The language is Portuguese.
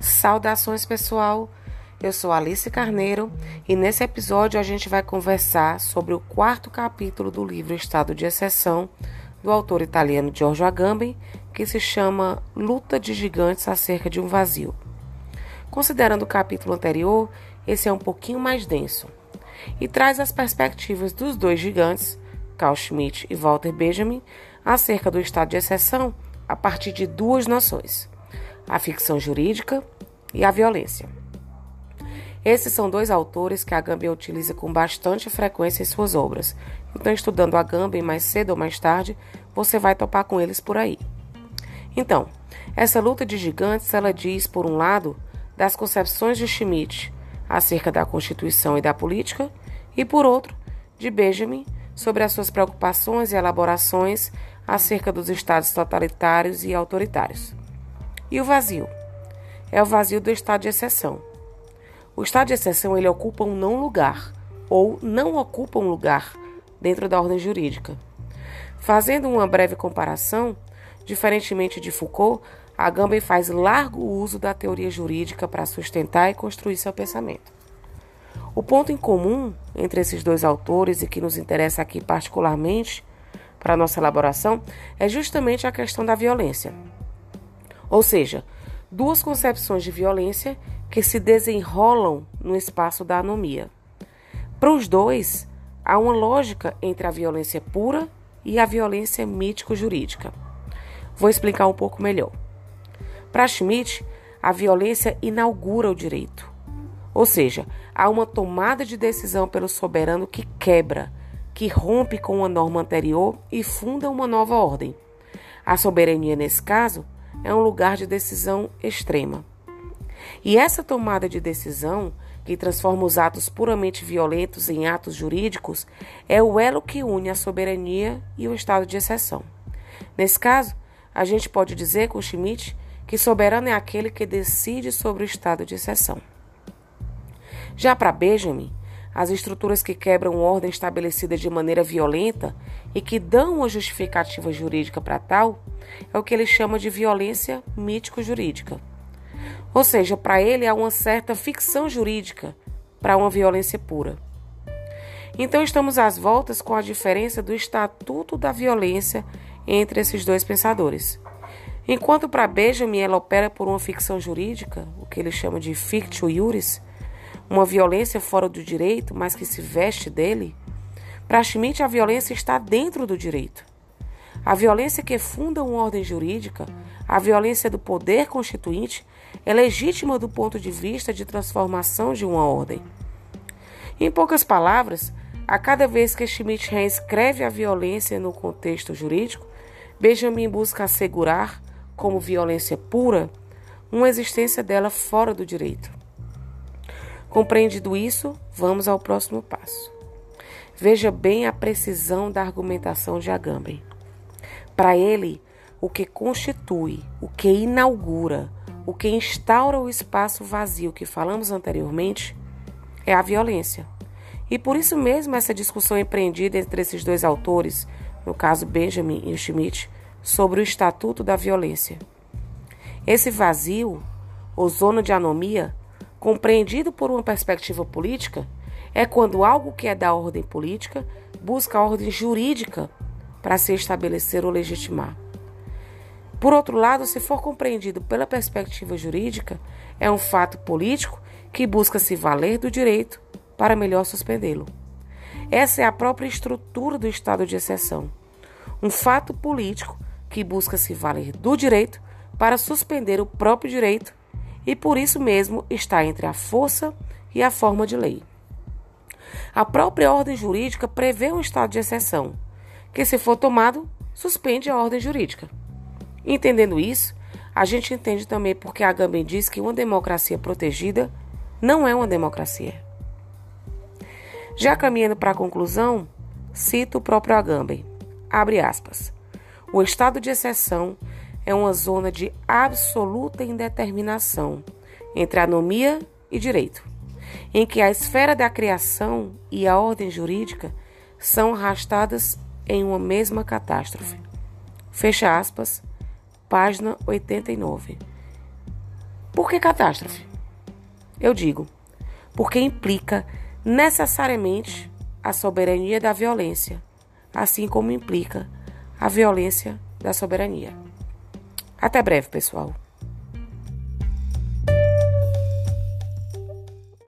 Saudações, pessoal! Eu sou Alice Carneiro e nesse episódio a gente vai conversar sobre o quarto capítulo do livro Estado de Exceção, do autor italiano Giorgio Agamben, que se chama Luta de Gigantes acerca de um vazio. Considerando o capítulo anterior, esse é um pouquinho mais denso e traz as perspectivas dos dois gigantes, Carl Schmitt e Walter Benjamin, acerca do estado de exceção a partir de duas noções a ficção jurídica e a violência. Esses são dois autores que a Agamben utiliza com bastante frequência em suas obras. Então, estudando a Agamben mais cedo ou mais tarde, você vai topar com eles por aí. Então, essa luta de gigantes, ela diz, por um lado, das concepções de Schmitt acerca da Constituição e da política, e por outro, de Benjamin sobre as suas preocupações e elaborações acerca dos estados totalitários e autoritários. E o vazio? É o vazio do estado de exceção. O estado de exceção ele ocupa um não lugar ou não ocupa um lugar dentro da ordem jurídica. Fazendo uma breve comparação, diferentemente de Foucault, Agamben faz largo uso da teoria jurídica para sustentar e construir seu pensamento. O ponto em comum entre esses dois autores e que nos interessa aqui particularmente para nossa elaboração é justamente a questão da violência. Ou seja, duas concepções de violência que se desenrolam no espaço da anomia. Para os dois, há uma lógica entre a violência pura e a violência mítico-jurídica. Vou explicar um pouco melhor. Para Schmidt, a violência inaugura o direito. Ou seja, há uma tomada de decisão pelo soberano que quebra, que rompe com uma norma anterior e funda uma nova ordem. A soberania, nesse caso, é um lugar de decisão extrema. E essa tomada de decisão, que transforma os atos puramente violentos em atos jurídicos, é o elo que une a soberania e o estado de exceção. Nesse caso, a gente pode dizer com Schmitt que soberano é aquele que decide sobre o estado de exceção. Já para Benjamin, as estruturas que quebram ordem estabelecida de maneira violenta e que dão uma justificativa jurídica para tal é o que ele chama de violência mítico-jurídica. Ou seja, para ele há uma certa ficção jurídica para uma violência pura. Então estamos às voltas com a diferença do estatuto da violência entre esses dois pensadores. Enquanto para Benjamin ela opera por uma ficção jurídica, o que ele chama de fictio iuris, uma violência fora do direito, mas que se veste dele, Schmitt a violência está dentro do direito. A violência que funda uma ordem jurídica, a violência do poder constituinte, é legítima do ponto de vista de transformação de uma ordem. Em poucas palavras, a cada vez que Schmitt reescreve a violência no contexto jurídico, Benjamin busca assegurar, como violência pura, uma existência dela fora do direito. Compreendido isso, vamos ao próximo passo. Veja bem a precisão da argumentação de Agamben. Para ele, o que constitui, o que inaugura, o que instaura o espaço vazio que falamos anteriormente é a violência. E por isso mesmo essa discussão empreendida entre esses dois autores, no caso Benjamin e Schmidt, sobre o estatuto da violência. Esse vazio, ou zona de anomia, compreendido por uma perspectiva política, é quando algo que é da ordem política busca a ordem jurídica para se estabelecer ou legitimar. Por outro lado, se for compreendido pela perspectiva jurídica, é um fato político que busca se valer do direito para melhor suspendê-lo. Essa é a própria estrutura do estado de exceção. Um fato político que busca se valer do direito para suspender o próprio direito e por isso mesmo está entre a força e a forma de lei. A própria ordem jurídica prevê um estado de exceção, que, se for tomado, suspende a ordem jurídica. Entendendo isso, a gente entende também porque Agamben diz que uma democracia protegida não é uma democracia. Já caminhando para a conclusão, cito o próprio Agamben. Abre aspas. O estado de exceção é uma zona de absoluta indeterminação entre anomia e direito, em que a esfera da criação e a ordem jurídica são arrastadas em uma mesma catástrofe. Fecha aspas, página 89. Por que catástrofe? Eu digo, porque implica necessariamente a soberania da violência, assim como implica a violência da soberania. Até breve, pessoal.